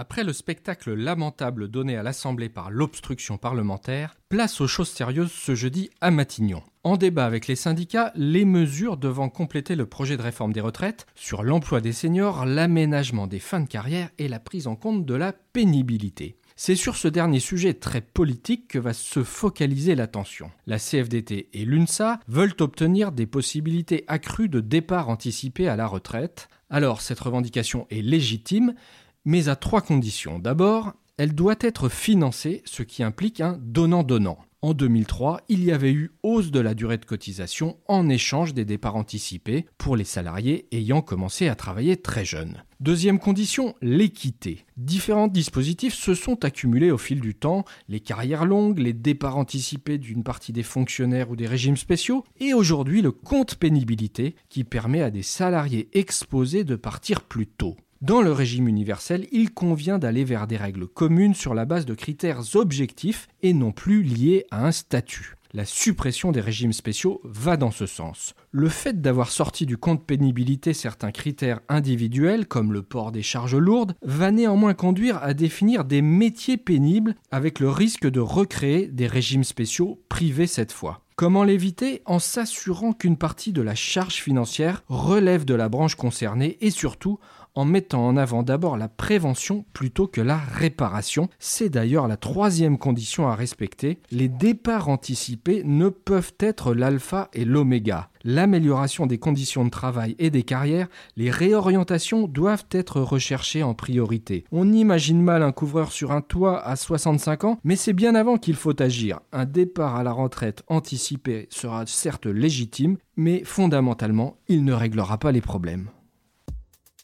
Après le spectacle lamentable donné à l'Assemblée par l'obstruction parlementaire, place aux choses sérieuses ce jeudi à Matignon. En débat avec les syndicats, les mesures devant compléter le projet de réforme des retraites sur l'emploi des seniors, l'aménagement des fins de carrière et la prise en compte de la pénibilité. C'est sur ce dernier sujet très politique que va se focaliser l'attention. La CFDT et l'UNSA veulent obtenir des possibilités accrues de départ anticipé à la retraite. Alors cette revendication est légitime, mais à trois conditions. D'abord, elle doit être financée, ce qui implique un donnant-donnant. En 2003, il y avait eu hausse de la durée de cotisation en échange des départs anticipés pour les salariés ayant commencé à travailler très jeunes. Deuxième condition, l'équité. Différents dispositifs se sont accumulés au fil du temps, les carrières longues, les départs anticipés d'une partie des fonctionnaires ou des régimes spéciaux, et aujourd'hui le compte pénibilité qui permet à des salariés exposés de partir plus tôt. Dans le régime universel, il convient d'aller vers des règles communes sur la base de critères objectifs et non plus liés à un statut. La suppression des régimes spéciaux va dans ce sens. Le fait d'avoir sorti du compte pénibilité certains critères individuels, comme le port des charges lourdes, va néanmoins conduire à définir des métiers pénibles avec le risque de recréer des régimes spéciaux privés cette fois. Comment l'éviter? En s'assurant qu'une partie de la charge financière relève de la branche concernée et surtout en mettant en avant d'abord la prévention plutôt que la réparation. C'est d'ailleurs la troisième condition à respecter. Les départs anticipés ne peuvent être l'alpha et l'oméga. L'amélioration des conditions de travail et des carrières, les réorientations doivent être recherchées en priorité. On imagine mal un couvreur sur un toit à 65 ans, mais c'est bien avant qu'il faut agir. Un départ à la retraite anticipé sera certes légitime, mais fondamentalement, il ne réglera pas les problèmes.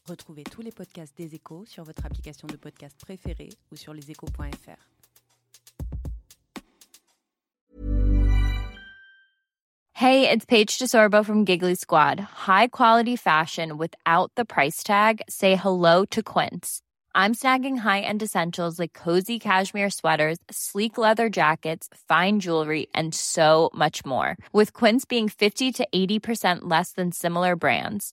Retrouvez tous les podcasts des échos sur votre application de podcast préférée ou sur leséchos.fr. Hey, it's Paige DeSorbo from Giggly Squad. High quality fashion without the price tag. Say hello to Quince. I'm snagging high-end essentials like cozy cashmere sweaters, sleek leather jackets, fine jewelry, and so much more. With Quince being 50 to 80% less than similar brands